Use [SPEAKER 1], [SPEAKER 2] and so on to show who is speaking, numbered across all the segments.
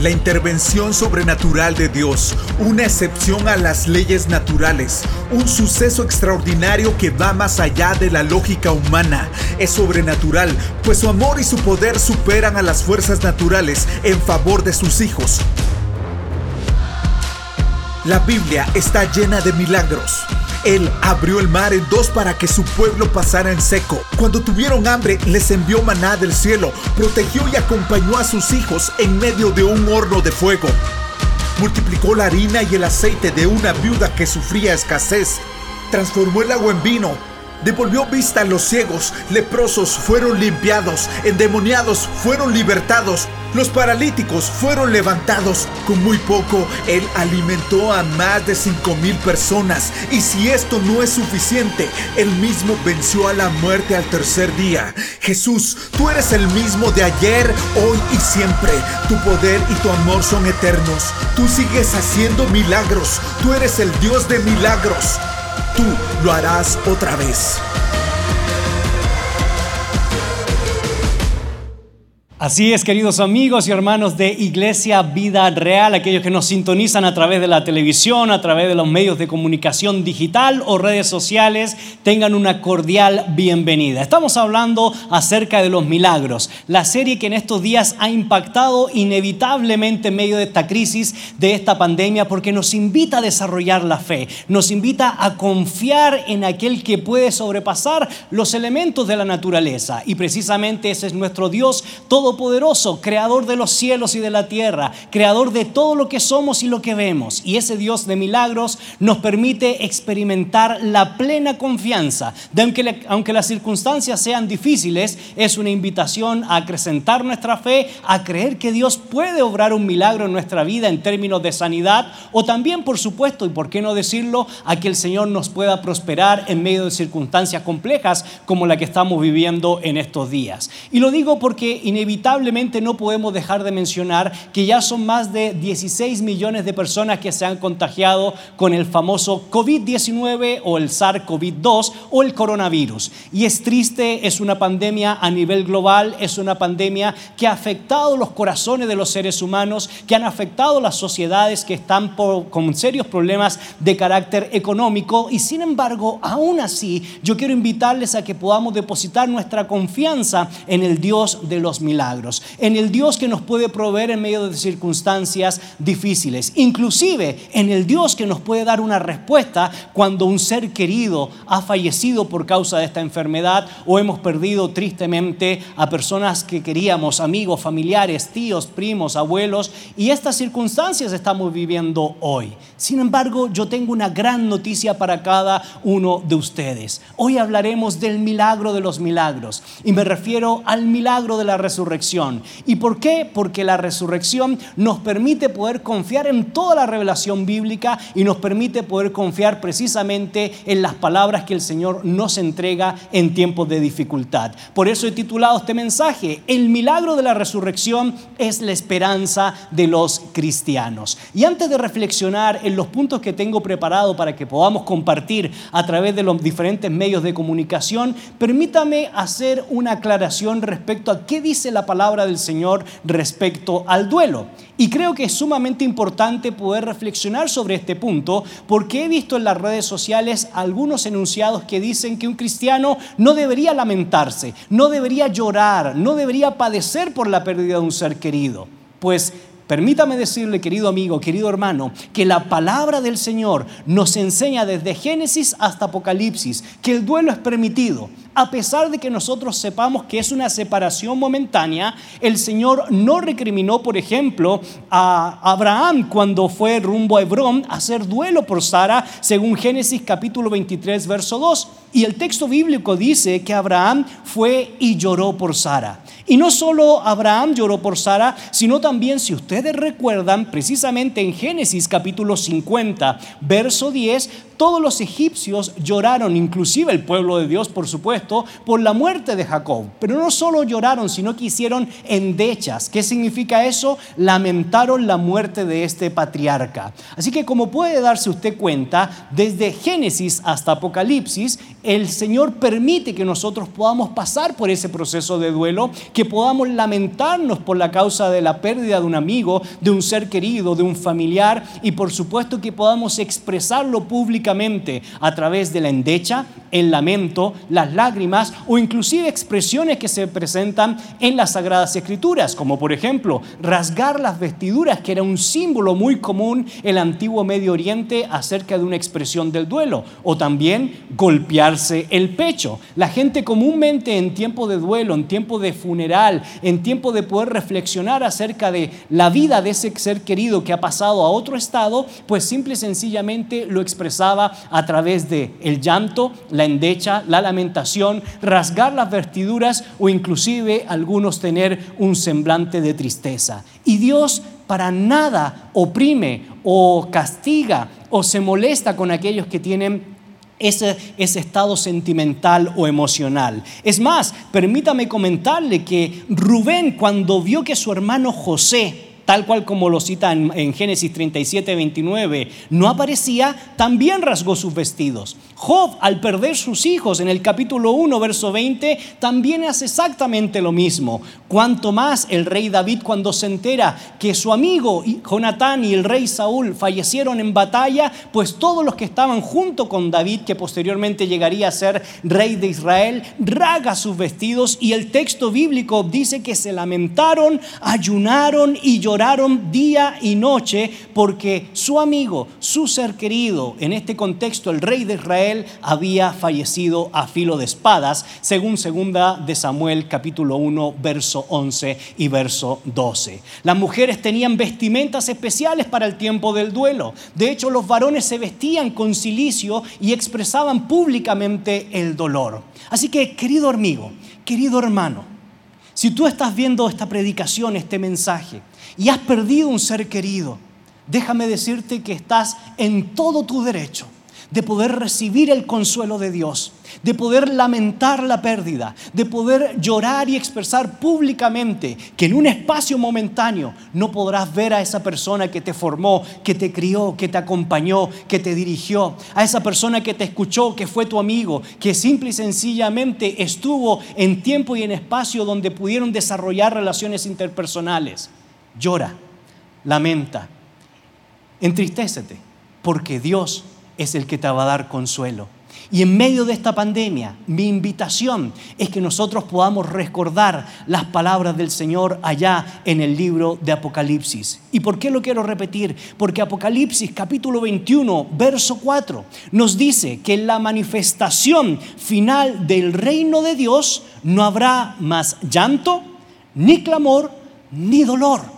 [SPEAKER 1] La intervención sobrenatural de Dios, una excepción a las leyes naturales, un suceso extraordinario que va más allá de la lógica humana. Es sobrenatural, pues su amor y su poder superan a las fuerzas naturales en favor de sus hijos. La Biblia está llena de milagros. Él abrió el mar en dos para que su pueblo pasara en seco. Cuando tuvieron hambre, les envió maná del cielo, protegió y acompañó a sus hijos en medio de un horno de fuego. Multiplicó la harina y el aceite de una viuda que sufría escasez. Transformó el agua en vino. Devolvió vista a los ciegos, leprosos fueron limpiados, endemoniados fueron libertados, los paralíticos fueron levantados. Con muy poco, Él alimentó a más de cinco mil personas. Y si esto no es suficiente, Él mismo venció a la muerte al tercer día. Jesús, tú eres el mismo de ayer, hoy y siempre. Tu poder y tu amor son eternos. Tú sigues haciendo milagros. Tú eres el Dios de milagros. Tú lo harás otra vez.
[SPEAKER 2] Así es, queridos amigos y hermanos de Iglesia Vida Real, aquellos que nos sintonizan a través de la televisión, a través de los medios de comunicación digital o redes sociales, tengan una cordial bienvenida. Estamos hablando acerca de los milagros, la serie que en estos días ha impactado inevitablemente en medio de esta crisis, de esta pandemia, porque nos invita a desarrollar la fe, nos invita a confiar en aquel que puede sobrepasar los elementos de la naturaleza. Y precisamente ese es nuestro Dios todo poderoso, creador de los cielos y de la tierra, creador de todo lo que somos y lo que vemos. Y ese Dios de milagros nos permite experimentar la plena confianza aunque, aunque las circunstancias sean difíciles, es una invitación a acrecentar nuestra fe, a creer que Dios puede obrar un milagro en nuestra vida en términos de sanidad o también, por supuesto, y por qué no decirlo, a que el Señor nos pueda prosperar en medio de circunstancias complejas como la que estamos viviendo en estos días. Y lo digo porque inevitablemente lamentablemente no podemos dejar de mencionar que ya son más de 16 millones de personas que se han contagiado con el famoso COVID-19 o el SARS-CoV-2 o el coronavirus. Y es triste, es una pandemia a nivel global, es una pandemia que ha afectado los corazones de los seres humanos, que han afectado las sociedades que están con serios problemas de carácter económico y sin embargo, aún así, yo quiero invitarles a que podamos depositar nuestra confianza en el Dios de los milagros en el Dios que nos puede proveer en medio de circunstancias difíciles, inclusive en el Dios que nos puede dar una respuesta cuando un ser querido ha fallecido por causa de esta enfermedad o hemos perdido tristemente a personas que queríamos, amigos, familiares, tíos, primos, abuelos, y estas circunstancias estamos viviendo hoy. Sin embargo, yo tengo una gran noticia para cada uno de ustedes. Hoy hablaremos del milagro de los milagros y me refiero al milagro de la resurrección ¿Y por qué? Porque la resurrección nos permite poder confiar en toda la revelación bíblica y nos permite poder confiar precisamente en las palabras que el Señor nos entrega en tiempos de dificultad. Por eso he titulado este mensaje, El milagro de la resurrección es la esperanza de los cristianos. Y antes de reflexionar en los puntos que tengo preparado para que podamos compartir a través de los diferentes medios de comunicación, permítame hacer una aclaración respecto a qué dice la palabra del Señor respecto al duelo. Y creo que es sumamente importante poder reflexionar sobre este punto porque he visto en las redes sociales algunos enunciados que dicen que un cristiano no debería lamentarse, no debería llorar, no debería padecer por la pérdida de un ser querido. Pues Permítame decirle, querido amigo, querido hermano, que la palabra del Señor nos enseña desde Génesis hasta Apocalipsis que el duelo es permitido. A pesar de que nosotros sepamos que es una separación momentánea, el Señor no recriminó, por ejemplo, a Abraham cuando fue rumbo a Hebrón a hacer duelo por Sara, según Génesis capítulo 23, verso 2. Y el texto bíblico dice que Abraham fue y lloró por Sara. Y no solo Abraham lloró por Sara, sino también, si ustedes recuerdan, precisamente en Génesis capítulo 50, verso 10, todos los egipcios lloraron, inclusive el pueblo de Dios, por supuesto, por la muerte de Jacob. Pero no solo lloraron, sino que hicieron endechas. ¿Qué significa eso? Lamentaron la muerte de este patriarca. Así que como puede darse usted cuenta, desde Génesis hasta Apocalipsis, el Señor permite que nosotros podamos pasar por ese proceso de duelo, que podamos lamentarnos por la causa de la pérdida de un amigo, de un ser querido, de un familiar, y por supuesto que podamos expresarlo públicamente a través de la endecha, el lamento, las lágrimas o inclusive expresiones que se presentan en las Sagradas Escrituras, como por ejemplo rasgar las vestiduras, que era un símbolo muy común en el antiguo Medio Oriente acerca de una expresión del duelo, o también el pecho. La gente comúnmente en tiempo de duelo, en tiempo de funeral, en tiempo de poder reflexionar acerca de la vida de ese ser querido que ha pasado a otro estado, pues simple y sencillamente lo expresaba a través de el llanto, la endecha, la lamentación, rasgar las vestiduras o inclusive algunos tener un semblante de tristeza. Y Dios para nada oprime o castiga o se molesta con aquellos que tienen ese, ese, estado sentimental o emocional. Es más, permítame comentarle que Rubén cuando vio que su hermano José tal cual como lo cita en, Génesis 37, 29, no aparecía, también rasgó sus vestidos. Job, al perder sus hijos en el capítulo 1, verso 20, también hace exactamente lo mismo. Cuanto más el rey David cuando se entera que su amigo Jonatán y el rey Saúl fallecieron en batalla, pues todos los que estaban junto con David, que posteriormente llegaría a ser rey de Israel, raga sus vestidos y el texto bíblico dice que se lamentaron, ayunaron y lloraron Oraron día y noche porque su amigo, su ser querido, en este contexto el rey de Israel, había fallecido a filo de espadas, según segunda de Samuel capítulo 1, verso 11 y verso 12. Las mujeres tenían vestimentas especiales para el tiempo del duelo. De hecho, los varones se vestían con silicio y expresaban públicamente el dolor. Así que, querido amigo, querido hermano, si tú estás viendo esta predicación, este mensaje, y has perdido un ser querido, déjame decirte que estás en todo tu derecho de poder recibir el consuelo de Dios, de poder lamentar la pérdida, de poder llorar y expresar públicamente que en un espacio momentáneo no podrás ver a esa persona que te formó, que te crió, que te acompañó, que te dirigió, a esa persona que te escuchó, que fue tu amigo, que simple y sencillamente estuvo en tiempo y en espacio donde pudieron desarrollar relaciones interpersonales. Llora, lamenta, entristécete, porque Dios es el que te va a dar consuelo. Y en medio de esta pandemia, mi invitación es que nosotros podamos recordar las palabras del Señor allá en el libro de Apocalipsis. ¿Y por qué lo quiero repetir? Porque Apocalipsis capítulo 21, verso 4, nos dice que en la manifestación final del reino de Dios no habrá más llanto, ni clamor, ni dolor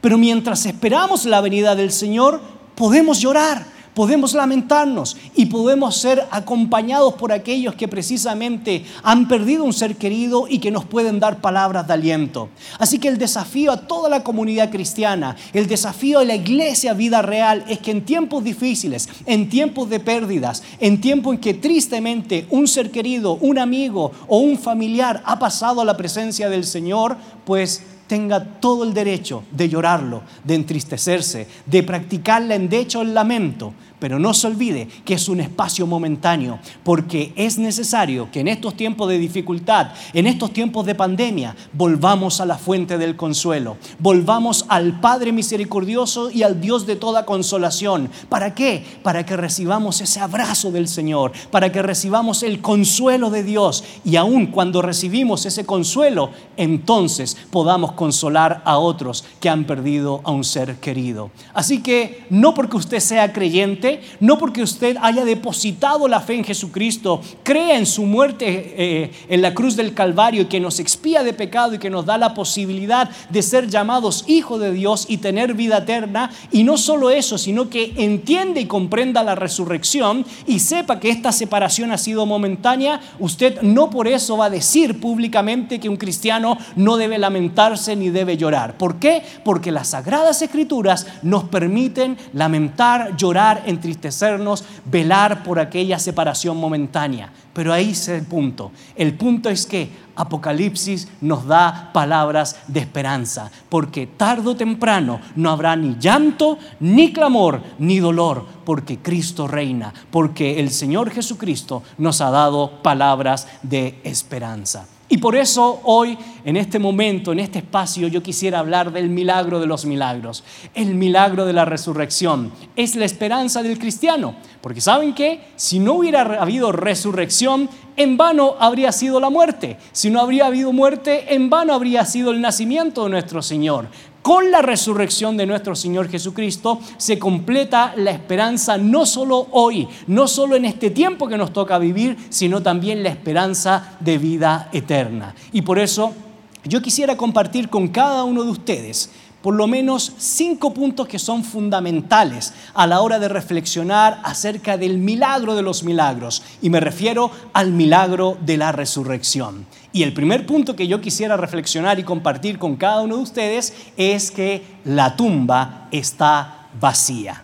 [SPEAKER 2] pero mientras esperamos la venida del Señor, podemos llorar, podemos lamentarnos y podemos ser acompañados por aquellos que precisamente han perdido un ser querido y que nos pueden dar palabras de aliento. Así que el desafío a toda la comunidad cristiana, el desafío a la iglesia vida real es que en tiempos difíciles, en tiempos de pérdidas, en tiempos en que tristemente un ser querido, un amigo o un familiar ha pasado a la presencia del Señor, pues tenga todo el derecho de llorarlo, de entristecerse, de practicarla en de el lamento, pero no se olvide que es un espacio momentáneo, porque es necesario que en estos tiempos de dificultad, en estos tiempos de pandemia, volvamos a la fuente del consuelo, volvamos al Padre misericordioso y al Dios de toda consolación. ¿Para qué? Para que recibamos ese abrazo del Señor, para que recibamos el consuelo de Dios y aun cuando recibimos ese consuelo, entonces podamos consolar a otros que han perdido a un ser querido. Así que no porque usted sea creyente, No porque usted haya depositado la fe en Jesucristo, crea en su muerte eh, en la cruz del Calvario y que nos expía de pecado y que nos da la posibilidad de ser llamados hijos de Dios y tener vida eterna. Y no solo eso, sino que entiende y comprenda la resurrección y sepa que esta separación ha sido momentánea, usted no por eso va a decir públicamente que un cristiano no debe lamentarse ni debe llorar. ¿Por qué? Porque las sagradas escrituras nos permiten lamentar, llorar, entristecernos, velar por aquella separación momentánea. Pero ahí es el punto. El punto es que Apocalipsis nos da palabras de esperanza, porque tarde o temprano no habrá ni llanto, ni clamor, ni dolor, porque Cristo reina, porque el Señor Jesucristo nos ha dado palabras de esperanza. Y por eso hoy, en este momento, en este espacio, yo quisiera hablar del milagro de los milagros. El milagro de la resurrección es la esperanza del cristiano. Porque saben que si no hubiera habido resurrección, en vano habría sido la muerte. Si no habría habido muerte, en vano habría sido el nacimiento de nuestro Señor. Con la resurrección de nuestro Señor Jesucristo se completa la esperanza no solo hoy, no solo en este tiempo que nos toca vivir, sino también la esperanza de vida eterna. Y por eso yo quisiera compartir con cada uno de ustedes por lo menos cinco puntos que son fundamentales a la hora de reflexionar acerca del milagro de los milagros. Y me refiero al milagro de la resurrección. Y el primer punto que yo quisiera reflexionar y compartir con cada uno de ustedes es que la tumba está vacía.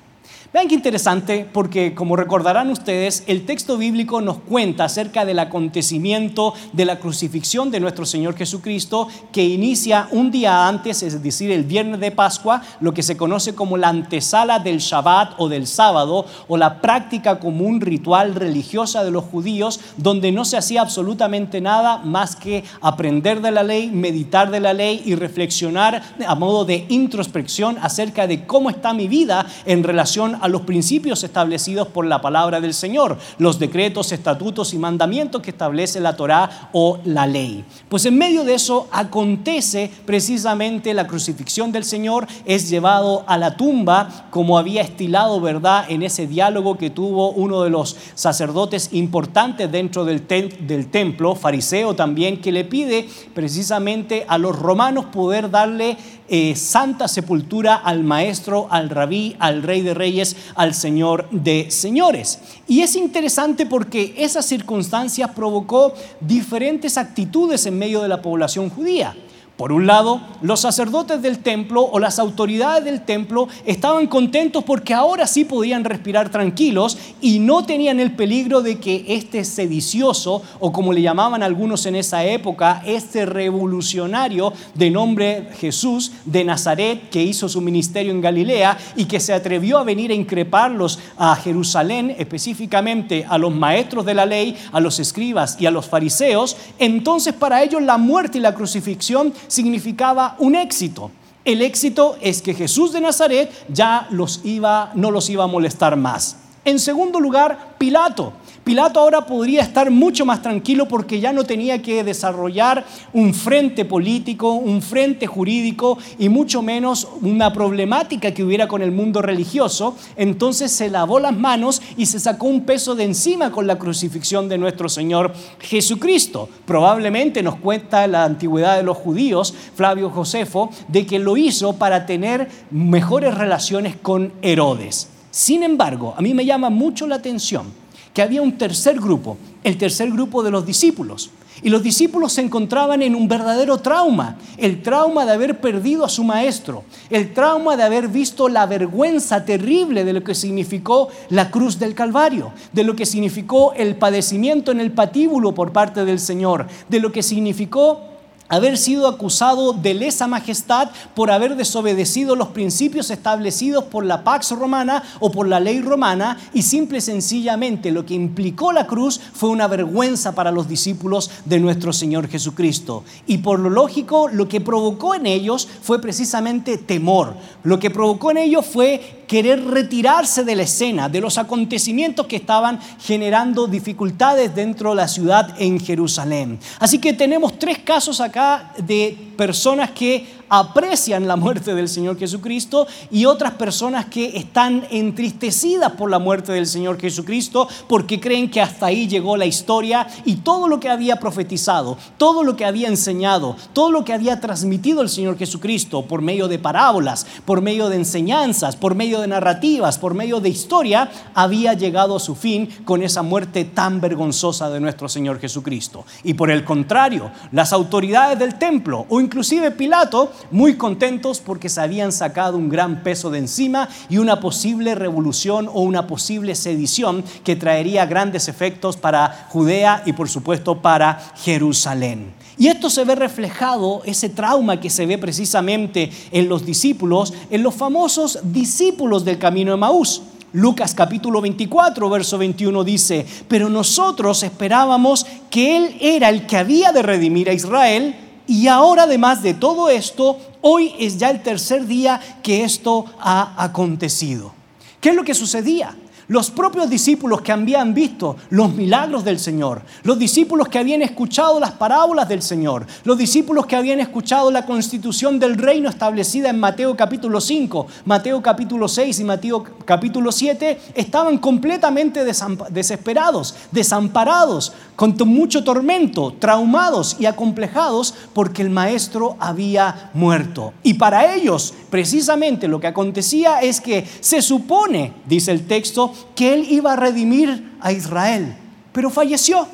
[SPEAKER 2] Vean qué interesante, porque como recordarán ustedes, el texto bíblico nos cuenta acerca del acontecimiento de la crucifixión de nuestro Señor Jesucristo, que inicia un día antes, es decir, el viernes de Pascua, lo que se conoce como la antesala del Shabbat o del sábado, o la práctica común ritual religiosa de los judíos, donde no se hacía absolutamente nada más que aprender de la ley, meditar de la ley y reflexionar a modo de introspección acerca de cómo está mi vida en relación a los principios establecidos por la palabra del Señor, los decretos, estatutos y mandamientos que establece la Torá o la ley. Pues en medio de eso acontece precisamente la crucifixión del Señor, es llevado a la tumba como había estilado, ¿verdad?, en ese diálogo que tuvo uno de los sacerdotes importantes dentro del, del templo, fariseo también, que le pide precisamente a los romanos poder darle eh, santa sepultura al maestro, al rabí, al rey de reyes, al señor de señores. Y es interesante porque esa circunstancia provocó diferentes actitudes en medio de la población judía. Por un lado, los sacerdotes del templo o las autoridades del templo estaban contentos porque ahora sí podían respirar tranquilos y no tenían el peligro de que este sedicioso, o como le llamaban algunos en esa época, este revolucionario de nombre Jesús de Nazaret, que hizo su ministerio en Galilea y que se atrevió a venir a increparlos a Jerusalén, específicamente a los maestros de la ley, a los escribas y a los fariseos, entonces para ellos la muerte y la crucifixión significaba un éxito. El éxito es que Jesús de Nazaret ya los iba, no los iba a molestar más. En segundo lugar, Pilato. Pilato ahora podría estar mucho más tranquilo porque ya no tenía que desarrollar un frente político, un frente jurídico y mucho menos una problemática que hubiera con el mundo religioso. Entonces se lavó las manos y se sacó un peso de encima con la crucifixión de nuestro Señor Jesucristo. Probablemente nos cuenta la antigüedad de los judíos, Flavio Josefo, de que lo hizo para tener mejores relaciones con Herodes. Sin embargo, a mí me llama mucho la atención que había un tercer grupo, el tercer grupo de los discípulos. Y los discípulos se encontraban en un verdadero trauma, el trauma de haber perdido a su maestro, el trauma de haber visto la vergüenza terrible de lo que significó la cruz del Calvario, de lo que significó el padecimiento en el patíbulo por parte del Señor, de lo que significó haber sido acusado de lesa majestad por haber desobedecido los principios establecidos por la Pax Romana o por la ley romana y simple y sencillamente lo que implicó la cruz fue una vergüenza para los discípulos de nuestro Señor Jesucristo. Y por lo lógico, lo que provocó en ellos fue precisamente temor. Lo que provocó en ellos fue querer retirarse de la escena, de los acontecimientos que estaban generando dificultades dentro de la ciudad en Jerusalén. Así que tenemos tres casos acá de personas que aprecian la muerte del Señor Jesucristo y otras personas que están entristecidas por la muerte del Señor Jesucristo porque creen que hasta ahí llegó la historia y todo lo que había profetizado, todo lo que había enseñado, todo lo que había transmitido el Señor Jesucristo por medio de parábolas, por medio de enseñanzas, por medio de narrativas, por medio de historia, había llegado a su fin con esa muerte tan vergonzosa de nuestro Señor Jesucristo. Y por el contrario, las autoridades del templo o inclusive Pilato, muy contentos porque se habían sacado un gran peso de encima y una posible revolución o una posible sedición que traería grandes efectos para Judea y por supuesto para Jerusalén. Y esto se ve reflejado, ese trauma que se ve precisamente en los discípulos, en los famosos discípulos del camino de Maús. Lucas capítulo 24, verso 21 dice, pero nosotros esperábamos que Él era el que había de redimir a Israel y ahora además de todo esto, hoy es ya el tercer día que esto ha acontecido. ¿Qué es lo que sucedía? Los propios discípulos que habían visto los milagros del Señor, los discípulos que habían escuchado las parábolas del Señor, los discípulos que habían escuchado la constitución del reino establecida en Mateo capítulo 5, Mateo capítulo 6 y Mateo capítulo 7, estaban completamente desesperados, desamparados, con mucho tormento, traumados y acomplejados porque el maestro había muerto. Y para ellos, precisamente lo que acontecía es que se supone, dice el texto, que él iba a redimir a Israel, pero falleció,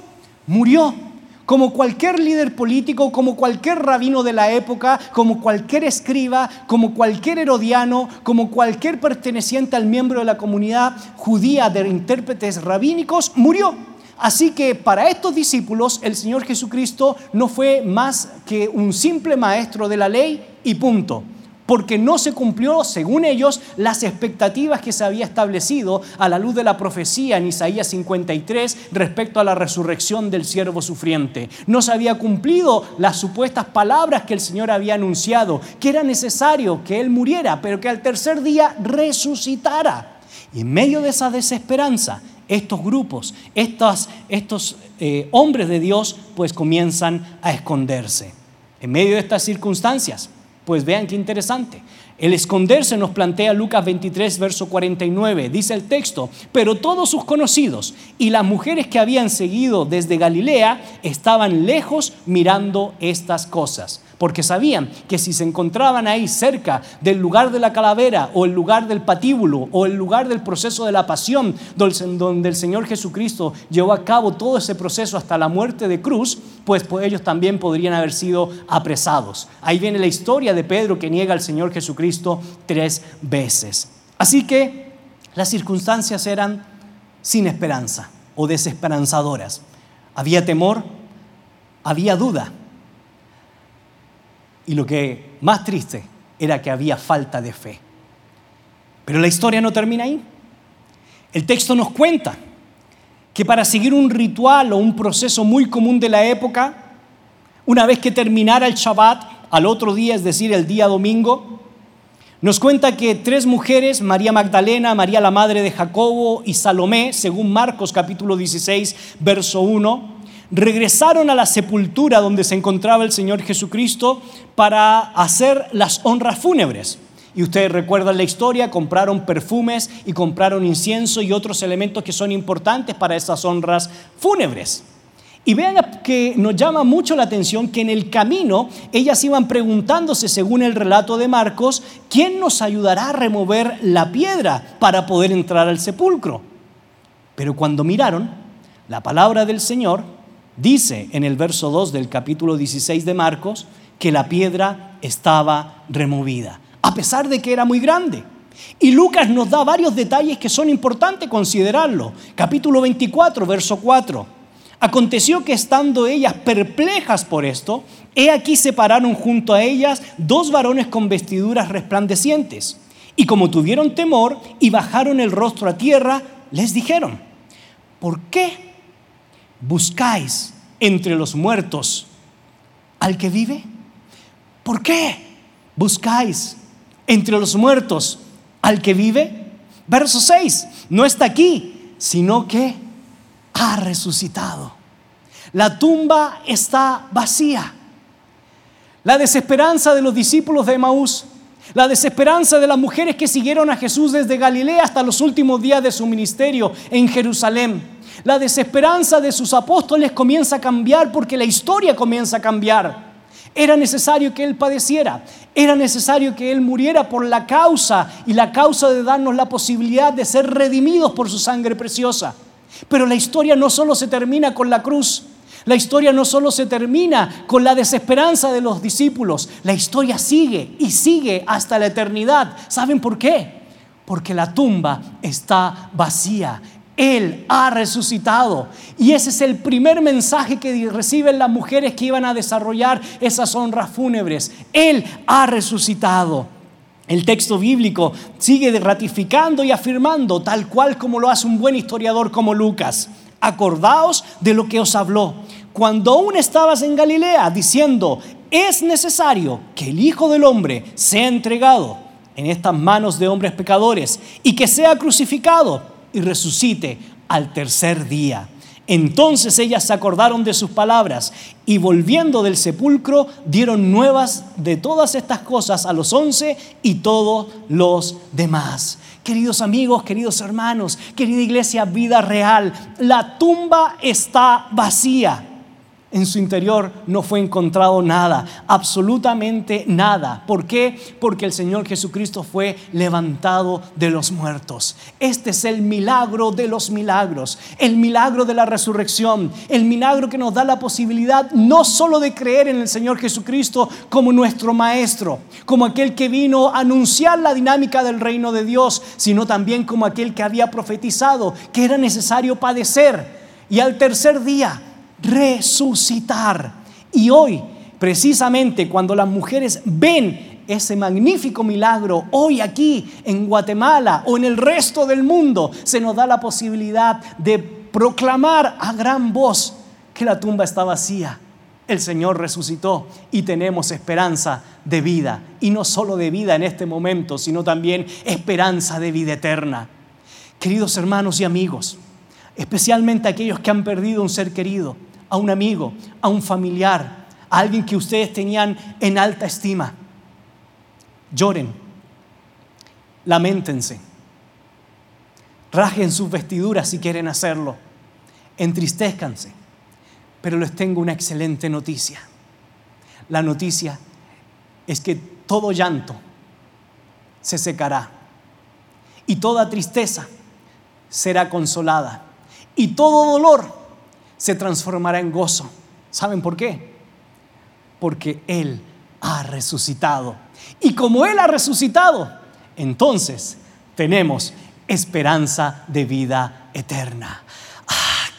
[SPEAKER 2] murió. Como cualquier líder político, como cualquier rabino de la época, como cualquier escriba, como cualquier herodiano, como cualquier perteneciente al miembro de la comunidad judía de intérpretes rabínicos, murió. Así que para estos discípulos el Señor Jesucristo no fue más que un simple maestro de la ley y punto porque no se cumplió, según ellos, las expectativas que se había establecido a la luz de la profecía en Isaías 53 respecto a la resurrección del siervo sufriente. No se había cumplido las supuestas palabras que el Señor había anunciado, que era necesario que Él muriera, pero que al tercer día resucitara. Y en medio de esa desesperanza, estos grupos, estos, eh, hombres de Dios, pues comienzan a esconderse. En medio de estas circunstancias, pues vean qué interesante. El esconderse nos plantea Lucas 23, verso 49. Dice el texto, pero todos sus conocidos y las mujeres que habían seguido desde Galilea estaban lejos mirando estas cosas porque sabían que si se encontraban ahí cerca del lugar de la calavera o el lugar del patíbulo o el lugar del proceso de la pasión donde el Señor Jesucristo llevó a cabo todo ese proceso hasta la muerte de cruz, pues, pues ellos también podrían haber sido apresados. Ahí viene la historia de Pedro que niega al Señor Jesucristo tres veces. Así que las circunstancias eran sin esperanza o desesperanzadoras. Había temor, había duda y lo que más triste era que había falta de fe. Pero la historia no termina ahí. El texto nos cuenta que para seguir un ritual o un proceso muy común de la época, una vez que terminara el Shabbat, al otro día, es decir, el día domingo, nos cuenta que tres mujeres, María Magdalena, María la madre de Jacobo y Salomé, según Marcos capítulo 16, verso 1, regresaron a la sepultura donde se encontraba el Señor Jesucristo para hacer las honras fúnebres. Y ustedes recuerdan la historia, compraron perfumes y compraron incienso y otros elementos que son importantes para esas honras fúnebres. Y vean que nos llama mucho la atención que en el camino ellas iban preguntándose, según el relato de Marcos, ¿quién nos ayudará a remover la piedra para poder entrar al sepulcro? Pero cuando miraron la palabra del Señor, Dice en el verso 2 del capítulo 16 de Marcos que la piedra estaba removida, a pesar de que era muy grande. Y Lucas nos da varios detalles que son importantes considerarlo. Capítulo 24, verso 4. Aconteció que estando ellas perplejas por esto, he aquí se pararon junto a ellas dos varones con vestiduras resplandecientes. Y como tuvieron temor y bajaron el rostro a tierra, les dijeron, ¿por qué buscáis entre los muertos al que vive? ¿Por qué buscáis entre los muertos al que vive? Verso 6, no está aquí, sino que ha resucitado. La tumba está vacía. la desesperanza de los discípulos de Emaús, la desesperanza de las mujeres que siguieron a Jesús desde Galilea hasta los últimos días de su ministerio en Jerusalén. La desesperanza de sus apóstoles comienza a cambiar porque la historia comienza a cambiar. Era necesario que Él padeciera, era necesario que Él muriera por la causa y la causa de darnos la posibilidad de ser redimidos por su sangre preciosa. Pero la historia no solo se termina con la cruz, la historia no solo se termina con la desesperanza de los discípulos, la historia sigue y sigue hasta la eternidad. ¿Saben por qué? Porque la tumba está vacía. Él ha resucitado. Y ese es el primer mensaje que reciben las mujeres que iban a desarrollar esas honras fúnebres. Él ha resucitado. El texto bíblico sigue ratificando y afirmando, tal cual como lo hace un buen historiador como Lucas. Acordaos de lo que os habló cuando aún estabas en Galilea, diciendo, es necesario que el Hijo del Hombre sea entregado en estas manos de hombres pecadores y que sea crucificado y resucite al tercer día. Entonces ellas se acordaron de sus palabras y volviendo del sepulcro dieron nuevas de todas estas cosas a los once y todos los demás. Queridos amigos, queridos hermanos, querida iglesia, vida real, la tumba está vacía en su interior no fue encontrado nada, absolutamente nada. ¿Por qué? Porque el Señor Jesucristo fue levantado de los muertos. Este es el milagro de los milagros, el milagro de la resurrección, el milagro que nos da la posibilidad no solo de creer en el Señor Jesucristo como nuestro Maestro, como aquel que vino a anunciar la dinámica del reino de Dios, sino también como aquel que había profetizado que era necesario padecer y al tercer día resucitar. Y hoy, precisamente cuando las mujeres ven ese magnífico milagro, hoy aquí en Guatemala o en el resto del mundo, se nos da la posibilidad de proclamar a gran voz que la tumba está vacía. El Señor resucitó y tenemos esperanza de vida. Y no solo de vida en este momento, sino también esperanza de vida eterna. Queridos hermanos y amigos, especialmente aquellos que han perdido un ser querido, a un amigo, a un familiar, a alguien que ustedes tenían en alta estima. Lloren, lamentense, rajen sus vestiduras si quieren hacerlo, entristezcanse. Pero les tengo una excelente noticia. La noticia es que todo llanto se secará y toda tristeza será consolada y todo dolor se transformará en gozo. ¿Saben por qué? Porque Él ha resucitado. Y como Él ha resucitado, entonces tenemos esperanza de vida eterna.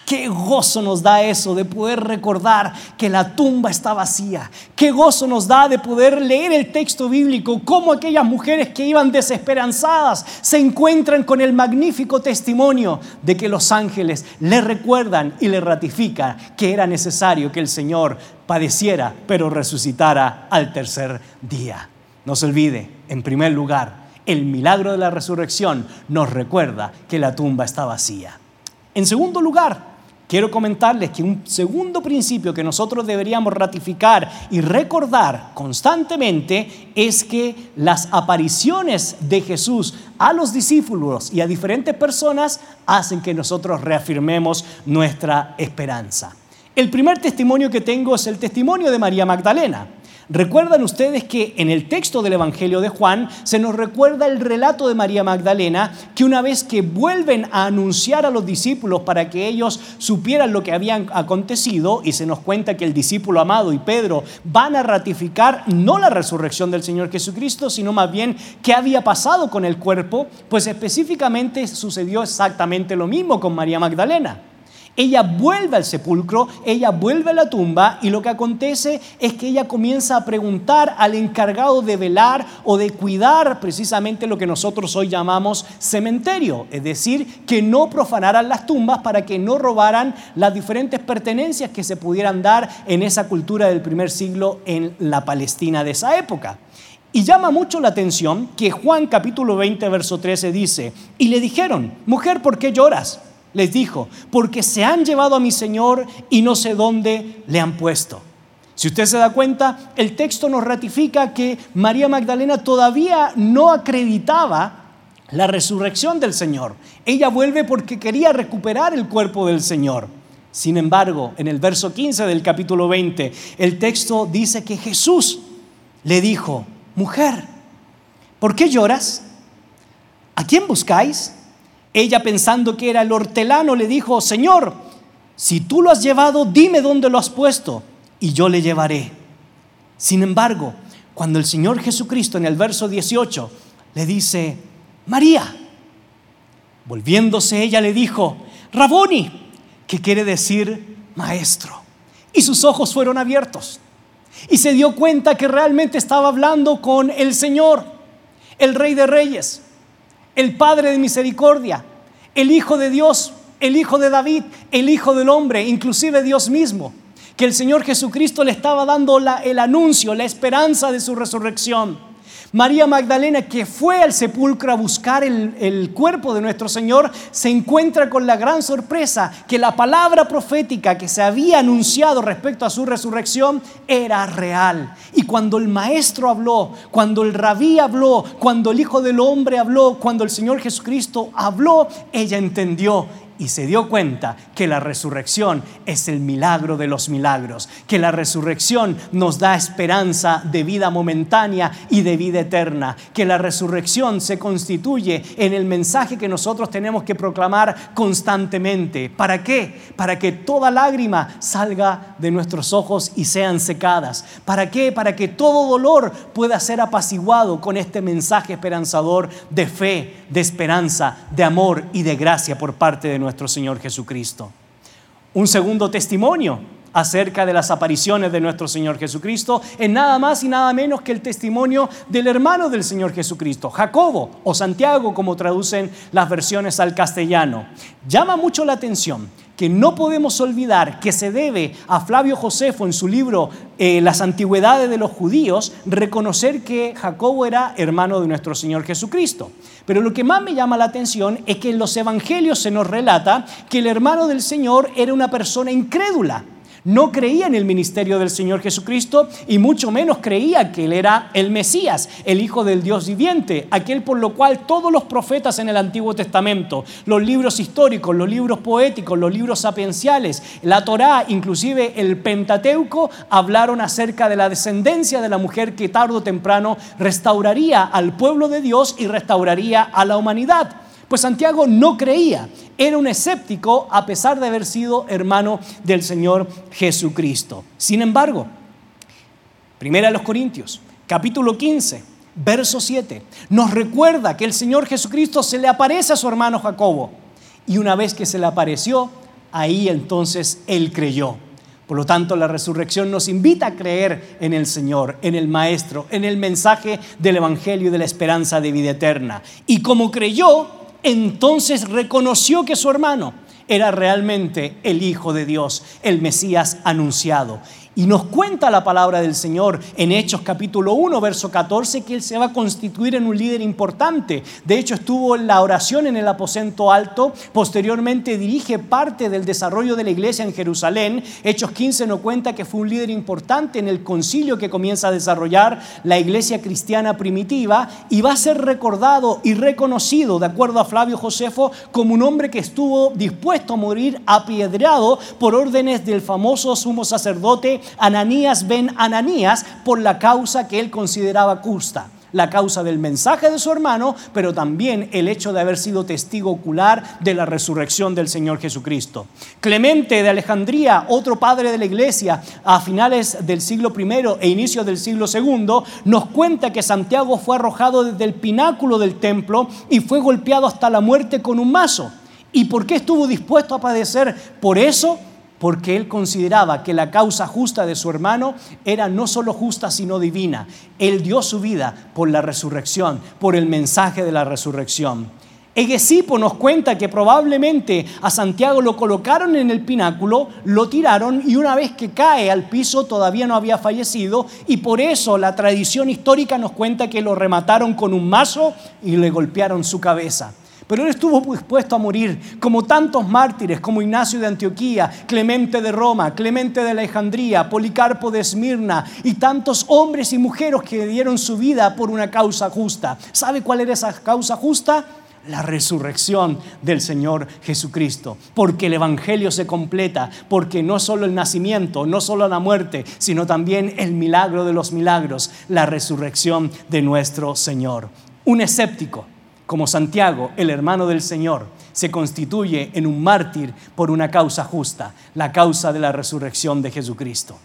[SPEAKER 2] Qué gozo nos da eso de poder recordar que la tumba está vacía. Qué gozo nos da de poder leer el texto bíblico, cómo aquellas mujeres que iban desesperanzadas se encuentran con el magnífico testimonio de que los ángeles le recuerdan y le ratifican que era necesario que el Señor padeciera, pero resucitara al tercer día. No se olvide, en primer lugar, el milagro de la resurrección nos recuerda que la tumba está vacía. En segundo lugar, quiero comentarles que un segundo principio que nosotros deberíamos ratificar y recordar constantemente es que las apariciones de Jesús a los discípulos y a diferentes personas hacen que nosotros reafirmemos nuestra esperanza. El primer testimonio que tengo es el testimonio de María Magdalena. Recuerdan ustedes que en el texto del Evangelio de Juan se nos recuerda el relato de María Magdalena, que una vez que vuelven a anunciar a los discípulos para que ellos supieran lo que había acontecido, y se nos cuenta que el discípulo amado y Pedro van a ratificar no la resurrección del Señor Jesucristo, sino más bien qué había pasado con el cuerpo, pues específicamente sucedió exactamente lo mismo con María Magdalena. Ella vuelve al sepulcro, ella vuelve a la tumba y lo que acontece es que ella comienza a preguntar al encargado de velar o de cuidar precisamente lo que nosotros hoy llamamos cementerio, es decir, que no profanaran las tumbas para que no robaran las diferentes pertenencias que se pudieran dar en esa cultura del primer siglo en la Palestina de esa época. Y llama mucho la atención que Juan capítulo 20, verso 13 dice, y le dijeron, mujer, ¿por qué lloras? Les dijo, porque se han llevado a mi Señor y no sé dónde le han puesto. Si usted se da cuenta, el texto nos ratifica que María Magdalena todavía no acreditaba la resurrección del Señor. Ella vuelve porque quería recuperar el cuerpo del Señor. Sin embargo, en el verso 15 del capítulo 20, el texto dice que Jesús le dijo, mujer, ¿por qué lloras? ¿A quién buscáis? Ella pensando que era el hortelano le dijo, Señor, si tú lo has llevado, dime dónde lo has puesto y yo le llevaré. Sin embargo, cuando el Señor Jesucristo en el verso 18 le dice, María, volviéndose ella le dijo, Raboni, que quiere decir maestro. Y sus ojos fueron abiertos. Y se dio cuenta que realmente estaba hablando con el Señor, el Rey de Reyes, el Padre de Misericordia, el Hijo de Dios, el Hijo de David, el Hijo del Hombre, inclusive Dios mismo que el Señor Jesucristo le estaba dando el anuncio, la esperanza de su resurrección. María Magdalena, que fue al sepulcro a buscar el, cuerpo de nuestro Señor, se encuentra con la gran sorpresa que la palabra profética que se había anunciado respecto a su resurrección era real. Y cuando el Maestro habló, cuando el Rabí habló, cuando el Hijo del Hombre habló, cuando el Señor Jesucristo habló, ella entendió y se dio cuenta que la resurrección es el milagro de los milagros, que la resurrección nos da esperanza de vida momentánea y de vida eterna, que la resurrección se constituye en el mensaje que nosotros tenemos que proclamar constantemente. ¿Para qué? Para que toda lágrima salga de nuestros ojos y sean secadas. ¿Para qué? Para que todo dolor pueda ser apaciguado con este mensaje esperanzador de fe, de esperanza, de amor y de gracia por parte de nuestro Señor Jesucristo. Un segundo testimonio acerca de las apariciones de nuestro Señor Jesucristo es nada más y nada menos que el testimonio del hermano del Señor Jesucristo, Jacobo o Santiago, como traducen las versiones al castellano. Llama mucho la atención que no podemos olvidar que se debe a Flavio Josefo en su libro eh, Las antigüedades de los judíos reconocer que Jacobo era hermano de nuestro Señor Jesucristo. Pero lo que más me llama la atención es que en los evangelios se nos relata que el hermano del Señor era una persona incrédula no creía en el ministerio del Señor Jesucristo y mucho menos creía que Él era el Mesías, el Hijo del Dios viviente, aquel por lo cual todos los profetas en el Antiguo Testamento, los libros históricos, los libros poéticos, los libros sapienciales, la Torá, inclusive el Pentateuco, hablaron acerca de la descendencia de la mujer que tarde o temprano restauraría al pueblo de Dios y restauraría a la humanidad. Pues Santiago no creía, era un escéptico a pesar de haber sido hermano del Señor Jesucristo. Sin embargo, Primera de los Corintios, capítulo 15, verso 7, nos recuerda que el Señor Jesucristo se le aparece a su hermano Jacobo. Y una vez que se le apareció, ahí entonces él creyó. Por lo tanto, la resurrección nos invita a creer en el Señor, en el Maestro, en el mensaje del Evangelio y de la esperanza de vida eterna. Y como creyó, entonces reconoció que su hermano era realmente el Hijo de Dios, el Mesías anunciado. Y nos cuenta la palabra del Señor en Hechos capítulo 1, verso 14, que Él se va a constituir en un líder importante. De hecho, estuvo en la oración en el aposento alto, posteriormente dirige parte del desarrollo de la iglesia en Jerusalén. Hechos 15 nos cuenta que fue un líder importante en el concilio que comienza a desarrollar la iglesia cristiana primitiva y va a ser recordado y reconocido, de acuerdo a Flavio Josefo, como un hombre que estuvo dispuesto a morir apiedrado por órdenes del famoso sumo sacerdote Ananías ben Ananías por la causa que él consideraba justa la causa del mensaje de su hermano, pero también el hecho de haber sido testigo ocular de la resurrección del Señor Jesucristo. Clemente de Alejandría, otro padre de la iglesia a finales del siglo I e inicio del siglo II, nos cuenta que Santiago fue arrojado desde el pináculo del templo y fue golpeado hasta la muerte con un mazo. ¿Y por qué estuvo dispuesto a padecer por eso? Porque él consideraba que la causa justa de su hermano era no solo justa, sino divina. Él dio su vida por la resurrección, por el mensaje de la resurrección. Egesipo nos cuenta que probablemente a Santiago lo colocaron en el pináculo, lo tiraron y una vez que cae al piso todavía no había fallecido y por eso la tradición histórica nos cuenta que lo remataron con un mazo y le golpearon su cabeza. Pero él estuvo dispuesto a morir, como tantos mártires, como Ignacio de Antioquía, Clemente de Roma, Clemente de Alejandría, Policarpo de Esmirna y tantos hombres y mujeres que dieron su vida por una causa justa. ¿Sabe cuál era esa causa justa? la resurrección del Señor Jesucristo, porque el Evangelio se completa, porque no solo el nacimiento, no solo la muerte, sino también el milagro de los milagros, la resurrección de nuestro Señor. Un escéptico como Santiago, el hermano del Señor, se constituye en un mártir por una causa justa, la causa de la resurrección de Jesucristo.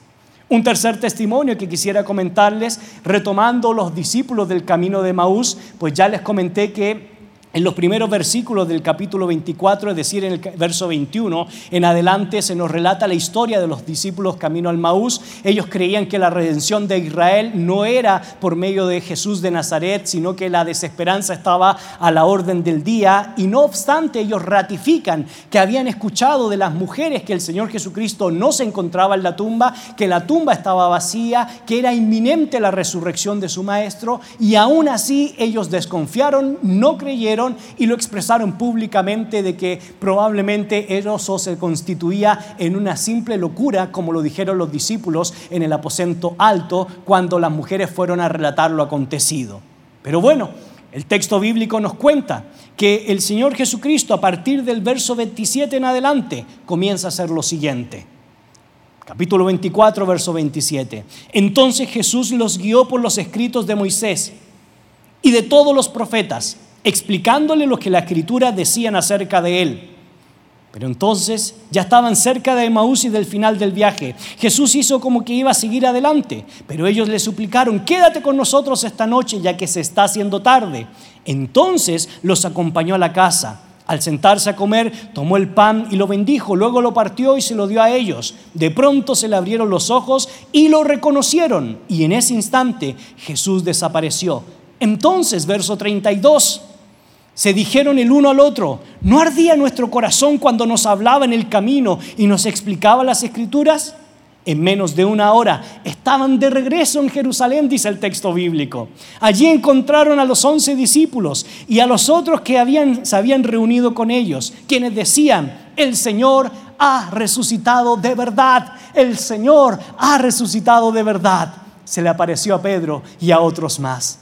[SPEAKER 2] Un tercer testimonio que quisiera comentarles, retomando los discípulos del camino de Maús, pues ya les comenté que en los primeros versículos del capítulo 24, es decir, en el verso 21, en adelante se nos relata la historia de los discípulos camino al Maús. Ellos creían que la redención de Israel no era por medio de Jesús de Nazaret, sino que la desesperanza estaba a la orden del día. Y no obstante, ellos ratifican que habían escuchado de las mujeres que el Señor Jesucristo no se encontraba en la tumba, que la tumba estaba vacía, que era inminente la resurrección de su Maestro. Y aún así ellos desconfiaron, no creyeron y lo expresaron públicamente de que probablemente eso se constituía en una simple locura, como lo dijeron los discípulos en el aposento alto cuando las mujeres fueron a relatar lo acontecido. Pero bueno, el texto bíblico nos cuenta que el Señor Jesucristo a partir del verso 27 en adelante comienza a hacer lo siguiente. Capítulo 24, verso 27. Entonces Jesús los guió por los escritos de Moisés y de todos los profetas explicándole lo que la escritura decían acerca de él. Pero entonces ya estaban cerca de Emaús y del final del viaje. Jesús hizo como que iba a seguir adelante, pero ellos le suplicaron, quédate con nosotros esta noche ya que se está haciendo tarde. Entonces los acompañó a la casa. Al sentarse a comer, tomó el pan y lo bendijo, luego lo partió y se lo dio a ellos. De pronto se le abrieron los ojos y lo reconocieron, y en ese instante Jesús desapareció. Entonces, verso 32. Se dijeron el uno al otro, ¿no ardía nuestro corazón cuando nos hablaba en el camino y nos explicaba las escrituras? En menos de una hora estaban de regreso en Jerusalén, dice el texto bíblico. Allí encontraron a los once discípulos y a los otros que habían, se habían reunido con ellos, quienes decían, el Señor ha resucitado de verdad, el Señor ha resucitado de verdad. Se le apareció a Pedro y a otros más.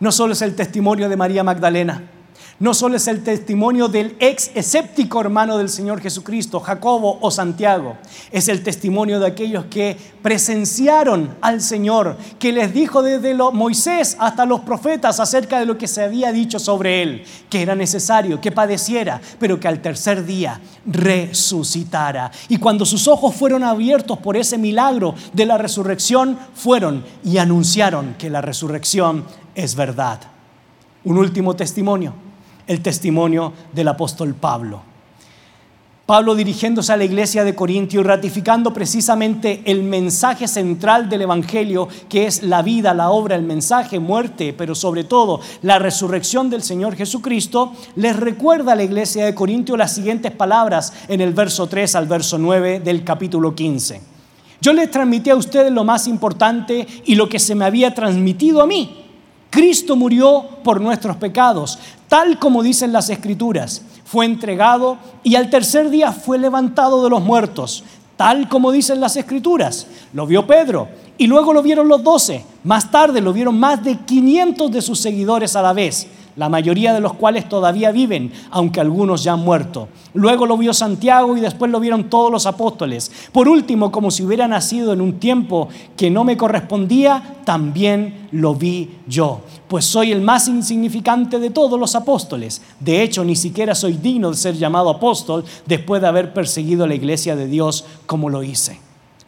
[SPEAKER 2] No solo es el testimonio de María Magdalena, no solo es el testimonio del ex escéptico hermano del Señor Jesucristo, Jacobo o Santiago, es el testimonio de aquellos que presenciaron al Señor, que les dijo desde Moisés hasta los profetas acerca de lo que se había dicho sobre él, que era necesario que padeciera, pero que al tercer día resucitara. Y cuando sus ojos fueron abiertos por ese milagro de la resurrección, fueron y anunciaron que la resurrección es verdad. Un último testimonio, el testimonio del apóstol Pablo. Pablo dirigiéndose a la iglesia de Corintio y ratificando precisamente el mensaje central del Evangelio, que es la vida, la obra, el mensaje, muerte, pero sobre todo la resurrección del Señor Jesucristo, les recuerda a la iglesia de Corintio las siguientes palabras en el verso 3 al verso 9 del capítulo 15. Yo les transmití a ustedes lo más importante y lo que se me había transmitido a mí Cristo murió por nuestros pecados, tal como dicen las escrituras. Fue entregado y al tercer día fue levantado de los muertos, tal como dicen las escrituras. Lo vio Pedro y luego lo vieron los doce. Más tarde lo vieron más de 500 de sus seguidores a la vez la mayoría de los cuales todavía viven, aunque algunos ya han muerto. Luego lo vio Santiago y después lo vieron todos los apóstoles. Por último, como si hubiera nacido en un tiempo que no me correspondía, también lo vi yo, pues soy el más insignificante de todos los apóstoles. De hecho, ni siquiera soy digno de ser llamado apóstol después de haber perseguido la iglesia de Dios como lo hice.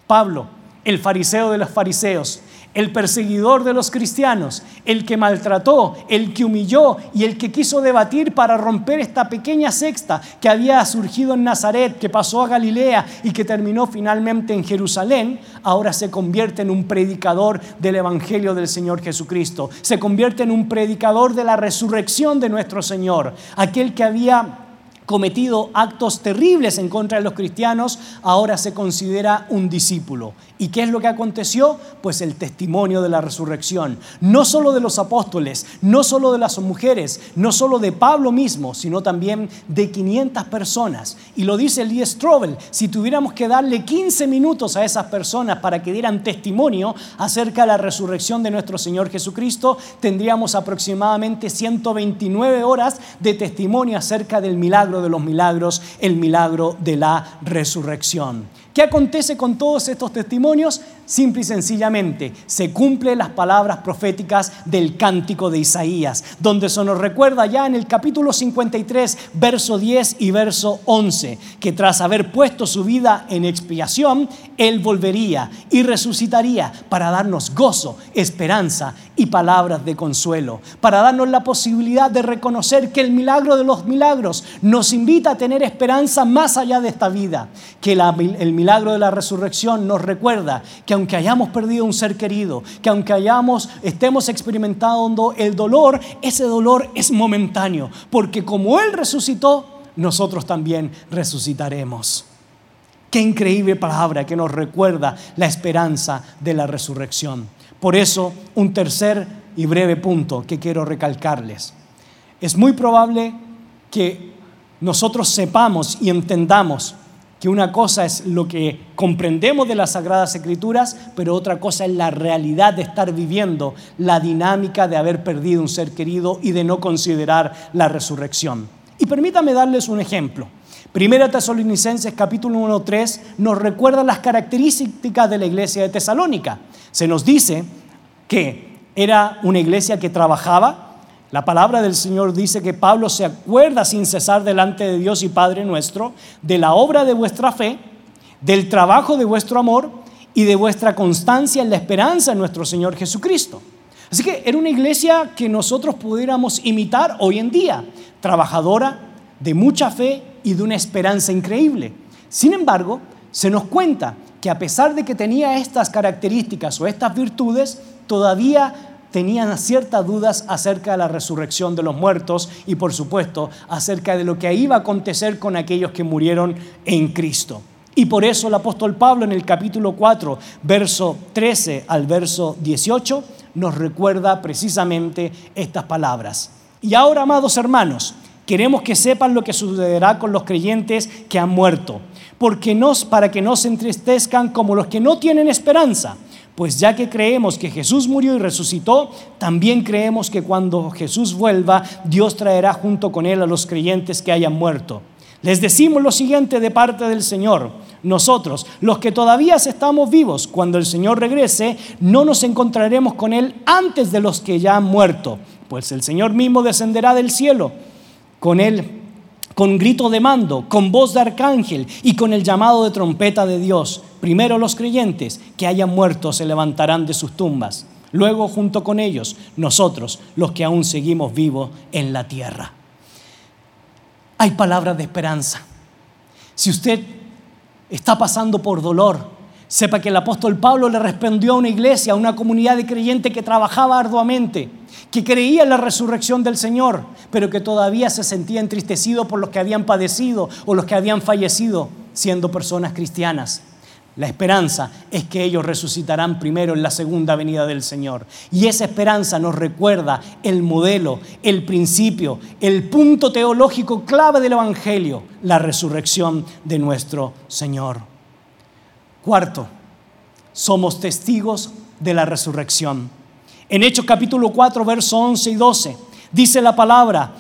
[SPEAKER 2] Pablo, el fariseo de los fariseos, el perseguidor de los cristianos, el que maltrató, el que humilló y el que quiso debatir para romper esta pequeña sexta que había surgido en Nazaret, que pasó a Galilea y que terminó finalmente en Jerusalén, ahora se convierte en un predicador del Evangelio del Señor Jesucristo, se convierte en un predicador de la resurrección de nuestro Señor, aquel que había cometido actos terribles en contra de los cristianos, ahora se considera un discípulo. ¿Y qué es lo que aconteció? Pues el testimonio de la resurrección. No solo de los apóstoles, no solo de las mujeres, no solo de Pablo mismo, sino también de 500 personas. Y lo dice Lee Strobel, si tuviéramos que darle 15 minutos a esas personas para que dieran testimonio acerca de la resurrección de nuestro Señor Jesucristo, tendríamos aproximadamente 129 horas de testimonio acerca del milagro de los milagros, el milagro de la resurrección. ¿Qué acontece con todos estos testimonios? Simple y sencillamente, se cumplen las palabras proféticas del cántico de Isaías, donde se nos recuerda ya en el capítulo 53, verso 10 y verso 11, que tras haber puesto su vida en expiación, Él volvería y resucitaría para darnos gozo, esperanza y palabras de consuelo, para darnos la posibilidad de reconocer que el milagro de los milagros nos invita a tener esperanza más allá de esta vida, que el milagro de la resurrección nos recuerda que aunque hayamos perdido un ser querido, que aunque hayamos, estemos experimentando el dolor, ese dolor es momentáneo, porque como Él resucitó, nosotros también resucitaremos. Qué increíble palabra que nos recuerda la esperanza de la resurrección. Por eso, un tercer y breve punto que quiero recalcarles. Es muy probable que nosotros sepamos y entendamos que una cosa es lo que comprendemos de las Sagradas Escrituras, pero otra cosa es la realidad de estar viviendo la dinámica de haber perdido un ser querido y de no considerar la resurrección. Y permítame darles un ejemplo. Primera Tesalonicenses capítulo 1.3 nos recuerda las características de la iglesia de Tesalónica. Se nos dice que era una iglesia que trabajaba, la palabra del Señor dice que Pablo se acuerda sin cesar delante de Dios y Padre nuestro de la obra de vuestra fe, del trabajo de vuestro amor y de vuestra constancia en la esperanza en nuestro Señor Jesucristo. Así que era una iglesia que nosotros pudiéramos imitar hoy en día, trabajadora, de mucha fe y de una esperanza increíble. Sin embargo, se nos cuenta que a pesar de que tenía estas características o estas virtudes, todavía tenían ciertas dudas acerca de la resurrección de los muertos y por supuesto acerca de lo que iba a acontecer con aquellos que murieron en Cristo. Y por eso el apóstol Pablo en el capítulo 4, verso 13 al verso 18, nos recuerda precisamente estas palabras. Y ahora, amados hermanos, queremos que sepan lo que sucederá con los creyentes que han muerto, porque nos, para que no se entristezcan como los que no tienen esperanza pues ya que creemos que Jesús murió y resucitó, también creemos que cuando Jesús vuelva, Dios traerá junto con él a los creyentes que hayan muerto. Les decimos lo siguiente de parte del Señor. Nosotros, los que todavía estamos vivos, cuando el Señor regrese, no nos encontraremos con Él antes de los que ya han muerto, pues el Señor mismo descenderá del cielo con Él con grito de mando, con voz de arcángel y con el llamado de trompeta de Dios. Primero los creyentes que hayan muerto se levantarán de sus tumbas. Luego junto con ellos nosotros, los que aún seguimos vivos en la tierra. Hay palabras de esperanza. Si usted está pasando por dolor, sepa que el apóstol Pablo le respondió a una iglesia, a una comunidad de creyentes que trabajaba arduamente que creía en la resurrección del Señor, pero que todavía se sentía entristecido por los que habían padecido o los que habían fallecido siendo personas cristianas. La esperanza es que ellos resucitarán primero en la segunda venida del Señor. Y esa esperanza nos recuerda el modelo, el principio, el punto teológico clave del Evangelio, la resurrección de nuestro Señor. Cuarto, somos testigos de la resurrección. En Hechos capítulo 4, verso 11 y 12, dice la palabra,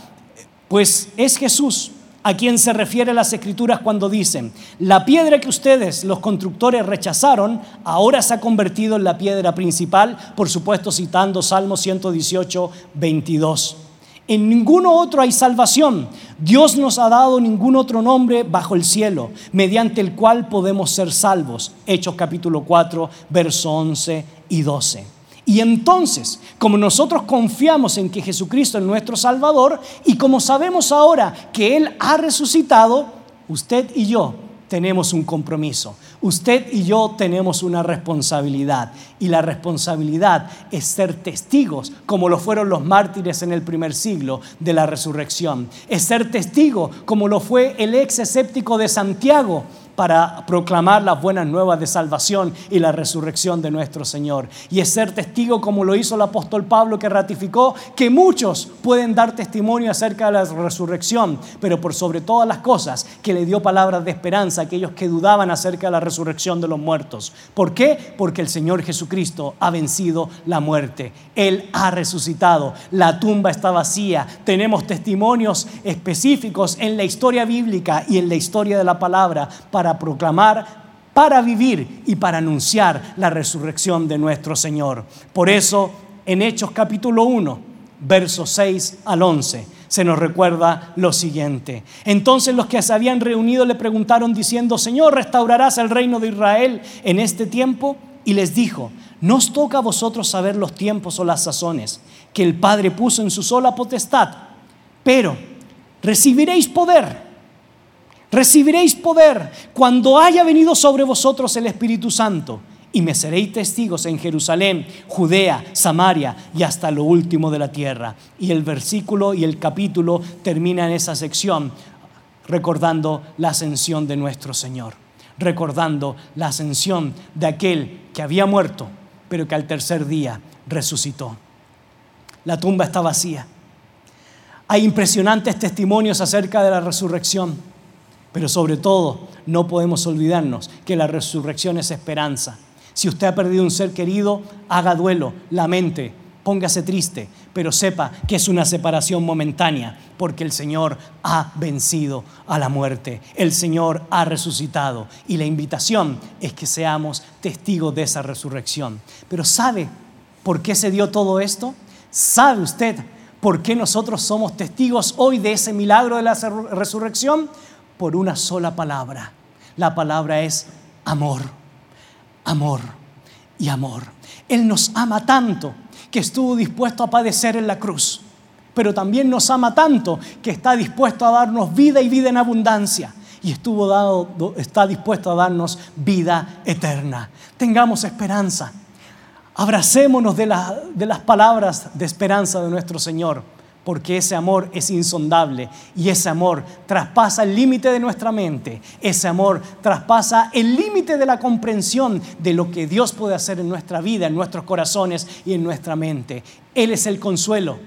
[SPEAKER 2] pues es Jesús a quien se refiere las escrituras cuando dicen, la piedra que ustedes, los constructores, rechazaron, ahora se ha convertido en la piedra principal, por supuesto citando Salmo 118, 22. En ninguno otro hay salvación. Dios nos ha dado ningún otro nombre bajo el cielo, mediante el cual podemos ser salvos. Hechos capítulo 4, verso 11 y 12. Y entonces, como nosotros confiamos en que Jesucristo es nuestro Salvador y como sabemos ahora que Él ha resucitado, usted y yo tenemos un compromiso. Usted y yo tenemos una responsabilidad. Y la responsabilidad es ser testigos, como lo fueron los mártires en el primer siglo de la resurrección. Es ser testigo, como lo fue el ex escéptico de Santiago para proclamar las buenas nuevas de salvación y la resurrección de nuestro Señor. Y es ser testigo como lo hizo el apóstol Pablo que ratificó que muchos pueden dar testimonio acerca de la resurrección, pero por sobre todas las cosas que le dio palabras de esperanza a aquellos que dudaban acerca de la resurrección de los muertos. ¿Por qué? Porque el Señor Jesucristo ha vencido la muerte. Él ha resucitado. La tumba está vacía. Tenemos testimonios específicos en la historia bíblica y en la historia de la palabra para proclamar para vivir y para anunciar la resurrección de nuestro Señor. Por eso, en Hechos capítulo 1, versos 6 al 11, se nos recuerda lo siguiente. Entonces los que se habían reunido le preguntaron diciendo, Señor, ¿restaurarás el reino de Israel en este tiempo? Y les dijo, no os toca a vosotros saber los tiempos o las sazones que el Padre puso en su sola potestad, pero recibiréis poder Recibiréis poder cuando haya venido sobre vosotros el Espíritu Santo y me seréis testigos en Jerusalén, Judea, Samaria y hasta lo último de la tierra. Y el versículo y el capítulo termina en esa sección recordando la ascensión de nuestro Señor, recordando la ascensión de aquel que había muerto, pero que al tercer día resucitó. La tumba está vacía. Hay impresionantes testimonios acerca de la resurrección. Pero sobre todo, no podemos olvidarnos que la resurrección es esperanza. Si usted ha perdido un ser querido, haga duelo, lamente, póngase triste, pero sepa que es una separación momentánea, porque el Señor ha vencido a la muerte, el Señor ha resucitado y la invitación es que seamos testigos de esa resurrección. Pero ¿sabe por qué se dio todo esto? ¿Sabe usted por qué nosotros somos testigos hoy de ese milagro de la resurrección? Por una sola palabra. La palabra es amor, amor y amor. Él nos ama tanto que estuvo dispuesto a padecer en la cruz, pero también nos ama tanto que está dispuesto a darnos vida y vida en abundancia y estuvo dado, está dispuesto a darnos vida eterna. Tengamos esperanza. Abracémonos de, de las palabras de esperanza de nuestro Señor porque ese amor es insondable y ese amor traspasa el límite de nuestra mente, ese amor traspasa el límite de la comprensión de lo que Dios puede hacer en nuestra vida, en nuestros corazones y en nuestra mente. Él es el consuelo,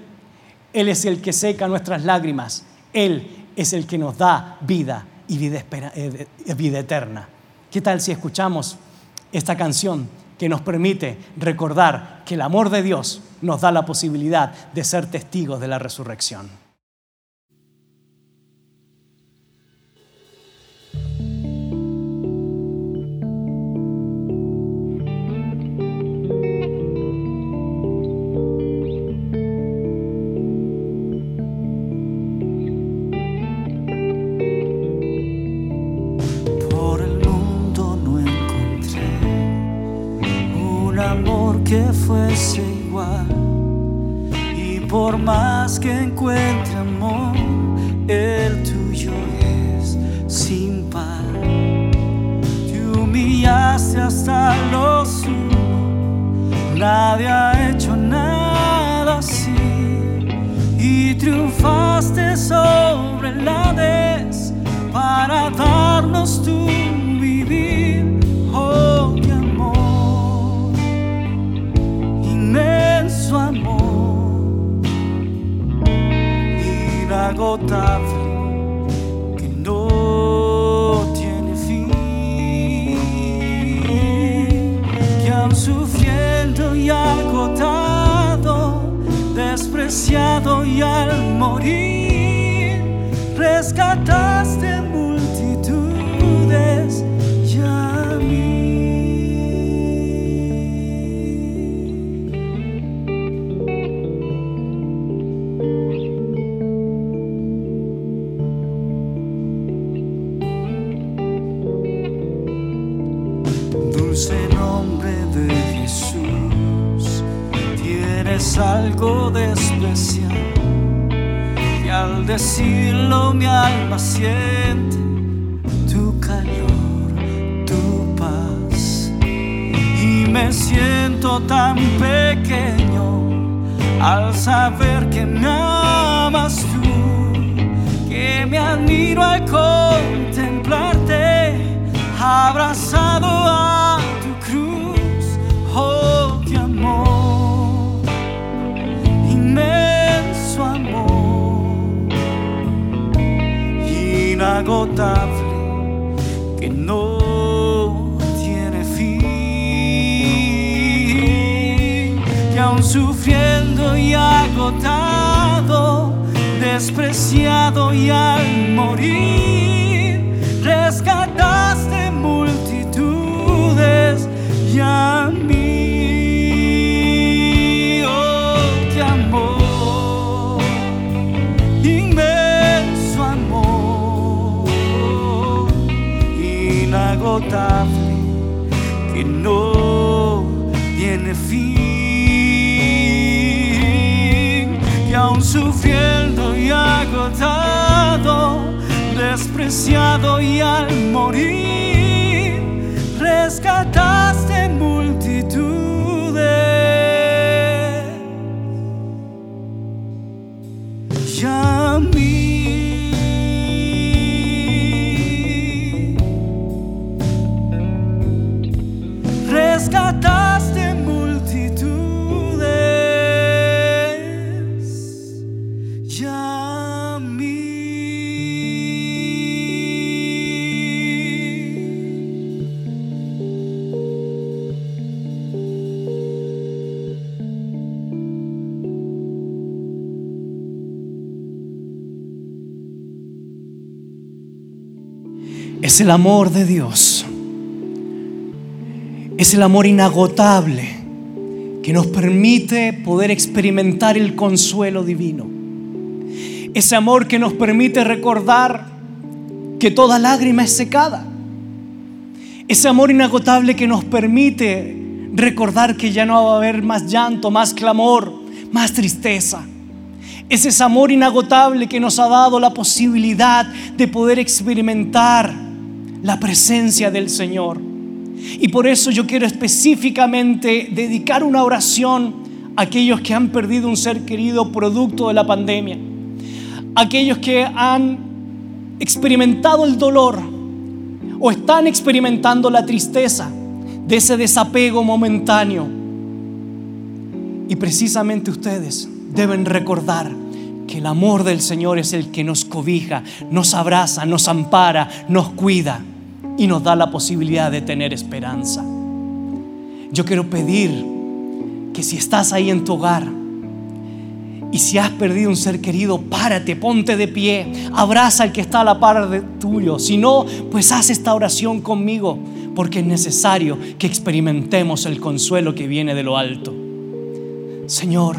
[SPEAKER 2] Él es el que seca nuestras lágrimas, Él es el que nos da vida y vida, eh, vida eterna. ¿Qué tal si escuchamos esta canción que nos permite recordar que el amor de Dios nos da la posibilidad de ser testigos de la resurrección.
[SPEAKER 3] Algo de especial y al decirlo mi alma siente tu calor, tu paz. Y me siento tan pequeño al saber que me amas tú, que me admiro al contemplarte abrazado a inagotable, que no tiene fin, y aún sufriendo y agotado, despreciado y al morir, que no tiene fin, y aún sufriendo y agotado, despreciado y al morir, rescataste
[SPEAKER 2] Es el amor de Dios. Es el amor inagotable que nos permite poder experimentar el consuelo divino. Ese amor que nos permite recordar que toda lágrima es secada. Ese amor inagotable que nos permite recordar que ya no va a haber más llanto, más clamor, más tristeza. Es ese amor inagotable que nos ha dado la posibilidad de poder experimentar la presencia del Señor. Y por eso yo quiero específicamente dedicar una oración a aquellos que han perdido un ser querido producto de la pandemia. Aquellos que han experimentado el dolor o están experimentando la tristeza de ese desapego momentáneo. Y precisamente ustedes deben recordar que el amor del Señor es el que nos cobija, nos abraza, nos ampara, nos cuida y nos da la posibilidad de tener esperanza. Yo quiero pedir que si estás ahí en tu hogar y si has perdido un ser querido, párate, ponte de pie, abraza al que está a la par de tuyo. Si no, pues haz esta oración conmigo, porque es necesario que experimentemos el consuelo que viene de lo alto. Señor,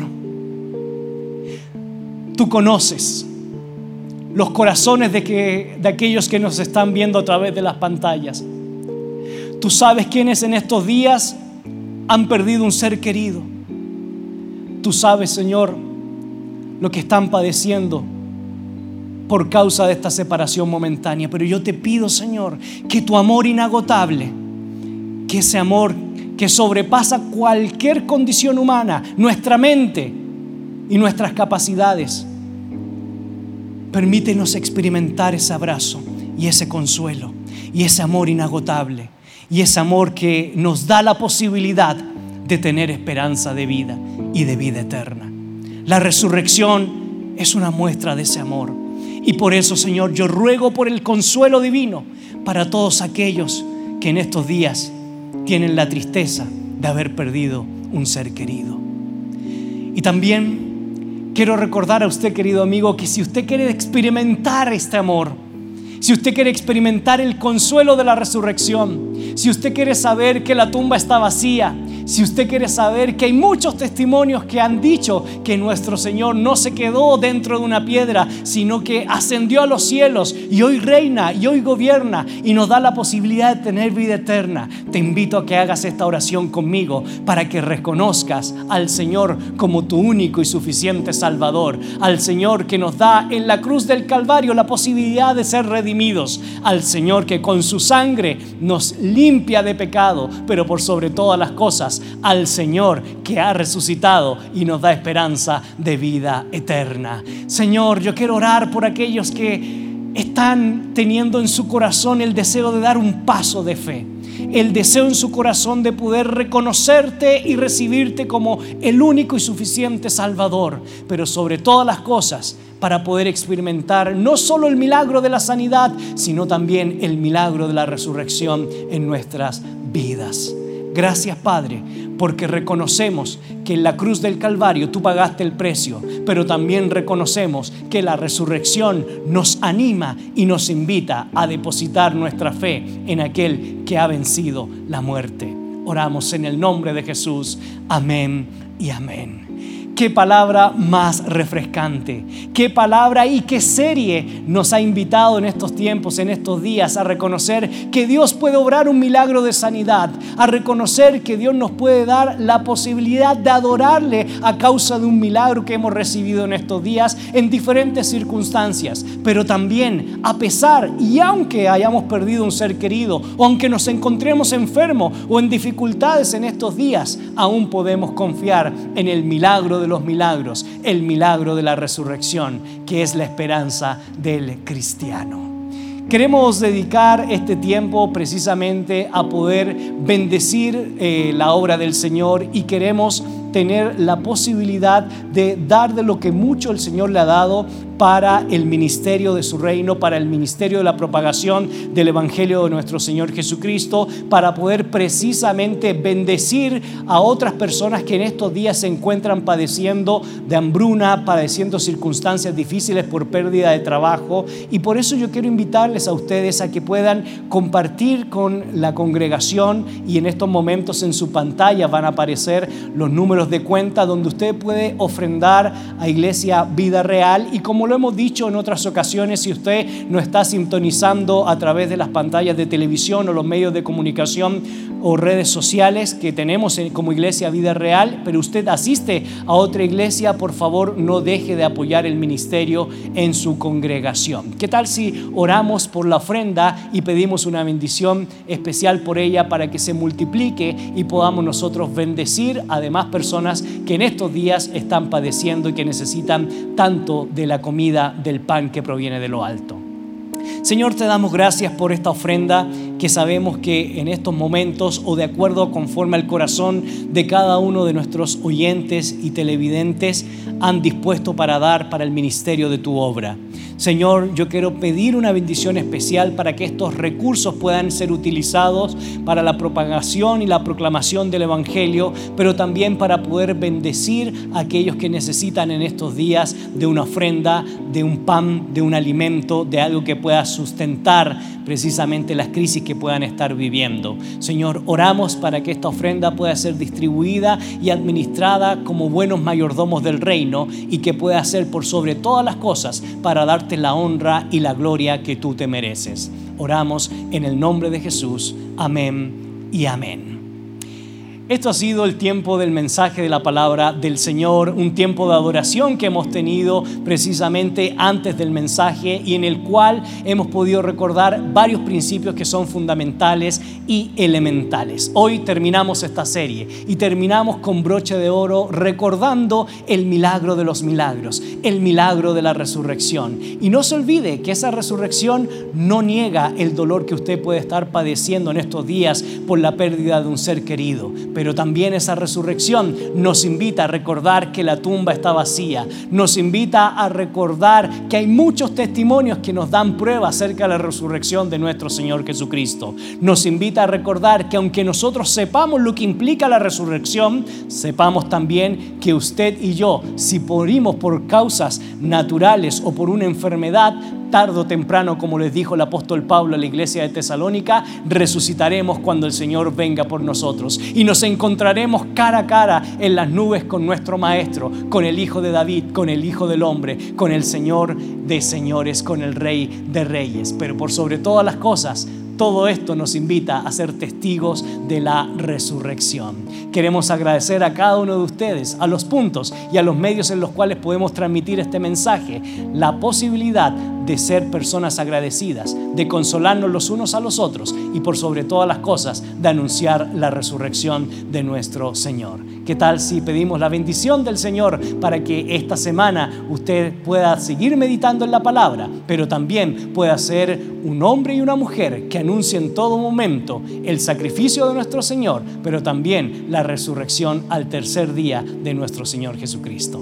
[SPEAKER 2] tú conoces los corazones de, que, de aquellos que nos están viendo a través de las pantallas. Tú sabes quiénes en estos días han perdido un ser querido. Tú sabes, Señor, lo que están padeciendo por causa de esta separación momentánea. Pero yo te pido, Señor, que tu amor inagotable, que ese amor que sobrepasa cualquier condición humana, nuestra mente y nuestras capacidades, Permítenos experimentar ese abrazo y ese consuelo y ese amor inagotable y ese amor que nos da la posibilidad de tener esperanza de vida y de vida eterna. La resurrección es una muestra de ese amor. Y por eso, Señor, yo ruego por el consuelo divino para todos aquellos que en estos días tienen la tristeza de haber perdido un ser querido. Y también quiero recordar a usted, querido amigo, que si usted quiere experimentar este amor, si usted quiere experimentar el consuelo de la resurrección, si usted quiere saber que la tumba está vacía, si usted quiere saber que hay muchos testimonios que han dicho que nuestro Señor no se quedó dentro de una piedra, sino que ascendió a los cielos y hoy reina y hoy gobierna y nos da la posibilidad de tener vida eterna, te invito a que hagas esta oración conmigo para que reconozcas al Señor como tu único y suficiente Salvador, al Señor que nos da en la cruz del Calvario la posibilidad de ser redimidos, al Señor que con su sangre nos limpia de pecado, pero por sobre todas las cosas, al Señor que ha resucitado y nos da esperanza de vida eterna. Señor, yo quiero orar por aquellos que están teniendo en su corazón el deseo de dar un paso de fe. El deseo en su corazón de poder reconocerte y recibirte como el único y suficiente Salvador. Pero sobre todas las cosas, para poder experimentar no solo el milagro de la sanidad, sino también el milagro de la resurrección en nuestras vidas. Gracias Padre, porque reconocemos que en la cruz del Calvario tú pagaste el precio, pero también reconocemos que la resurrección nos anima y nos invita a depositar nuestra fe en aquel que ha vencido la muerte. Oramos en el nombre de Jesús. Amén y amén. Qué palabra más refrescante, qué palabra y qué serie nos ha invitado en estos tiempos, en estos días, a reconocer que Dios puede obrar un milagro de sanidad, a reconocer que Dios nos puede dar la posibilidad de adorarle a causa de un milagro que hemos recibido en estos días en diferentes circunstancias, pero también a pesar y aunque hayamos perdido un ser querido, o aunque nos encontremos enfermos o en dificultades en estos días, aún podemos confiar en el milagro de los milagros, el milagro de la resurrección, que es la esperanza del cristiano. Queremos dedicar este tiempo precisamente a poder bendecir eh, la obra del Señor y queremos tener la posibilidad de dar de lo que mucho el Señor le ha dado para el ministerio de su reino, para el ministerio de la propagación del Evangelio de nuestro Señor Jesucristo, para poder precisamente bendecir a otras personas que en estos días se encuentran padeciendo de hambruna, padeciendo circunstancias difíciles por pérdida de trabajo. Y por eso yo quiero invitarles a ustedes a que puedan compartir con la congregación y en estos momentos en su pantalla van a aparecer los números de cuenta donde usted puede ofrendar a Iglesia Vida Real. Y como lo hemos dicho en otras ocasiones, si usted no está sintonizando a través de las pantallas de televisión o los medios de comunicación o redes sociales que tenemos como Iglesia Vida Real, pero usted asiste a otra iglesia, por favor no deje de apoyar el ministerio en su congregación. ¿Qué tal si oramos por la ofrenda y pedimos una bendición especial por ella para que se multiplique y podamos nosotros bendecir además personas que en estos días están padeciendo y que necesitan tanto de la comida del pan que proviene de lo alto. Señor, te damos gracias por esta ofrenda que sabemos que en estos momentos o de acuerdo conforme al corazón de cada uno de nuestros oyentes y televidentes han dispuesto para dar para el ministerio de tu obra. Señor, yo quiero pedir una bendición especial para que estos recursos puedan ser utilizados para la propagación y la proclamación del Evangelio, pero también para poder bendecir a aquellos que necesitan en estos días de una ofrenda, de un pan, de un alimento, de algo que pueda sustentar precisamente las crisis que puedan estar viviendo. Señor, oramos para que esta ofrenda pueda ser distribuida y administrada como buenos mayordomos del reino y que pueda ser por sobre todas las cosas para darte la honra y la gloria que tú te mereces. Oramos en el nombre de Jesús. Amén y amén. Esto ha sido el tiempo del mensaje de la palabra del Señor, un tiempo de adoración que hemos tenido precisamente antes del mensaje y en el cual hemos podido recordar varios principios que son fundamentales y elementales. Hoy terminamos esta serie y terminamos con broche de oro recordando el milagro de los milagros, el milagro de la resurrección. Y no se olvide que esa resurrección no niega el dolor que usted puede estar padeciendo en estos días por la pérdida de un ser querido pero también esa resurrección nos invita a recordar que la tumba está vacía, nos invita a recordar que hay muchos testimonios que nos dan prueba acerca de la resurrección de nuestro Señor Jesucristo. Nos invita a recordar que aunque nosotros sepamos lo que implica la resurrección, sepamos también que usted y yo, si morimos por causas naturales o por una enfermedad, tarde o temprano, como les dijo el apóstol Pablo a la iglesia de Tesalónica, resucitaremos cuando el Señor venga por nosotros y nos encontraremos cara a cara en las nubes con nuestro Maestro, con el Hijo de David, con el Hijo del Hombre, con el Señor de señores, con el Rey de reyes. Pero por sobre todas las cosas, todo esto nos invita a ser testigos de la resurrección. Queremos agradecer a cada uno de ustedes, a los puntos y a los medios en los cuales podemos transmitir este mensaje, la posibilidad de ser personas agradecidas, de consolarnos los unos a los otros y por sobre todas las cosas de anunciar la resurrección de nuestro Señor. ¿Qué tal si pedimos la bendición del Señor para que esta semana usted pueda seguir meditando en la palabra, pero también pueda ser un hombre y una mujer que anuncie en todo momento el sacrificio de nuestro Señor, pero también la resurrección al tercer día de nuestro Señor Jesucristo?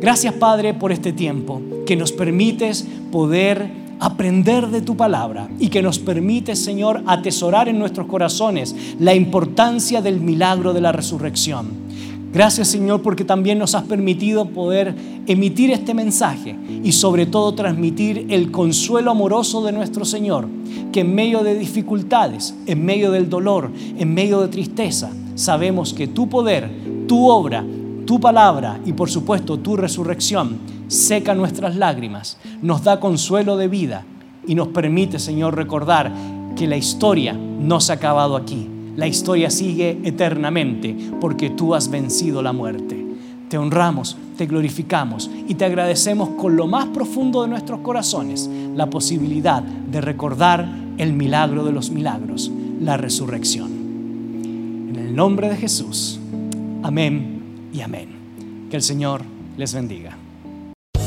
[SPEAKER 2] Gracias Padre por este tiempo que nos permites poder aprender de tu palabra y que nos permite, Señor, atesorar en nuestros corazones la importancia del milagro de la resurrección. Gracias, Señor, porque también nos has permitido poder emitir este mensaje y sobre todo transmitir el consuelo amoroso de nuestro Señor, que en medio de dificultades, en medio del dolor, en medio de tristeza, sabemos que tu poder, tu obra, tu palabra y por supuesto tu resurrección seca nuestras lágrimas, nos da consuelo de vida y nos permite, Señor, recordar que la historia no se ha acabado aquí. La historia sigue eternamente porque tú has vencido la muerte. Te honramos, te glorificamos y te agradecemos con lo más profundo de nuestros corazones la posibilidad de recordar el milagro de los milagros, la resurrección. En el nombre de Jesús. Amén y amén. Que el Señor les bendiga.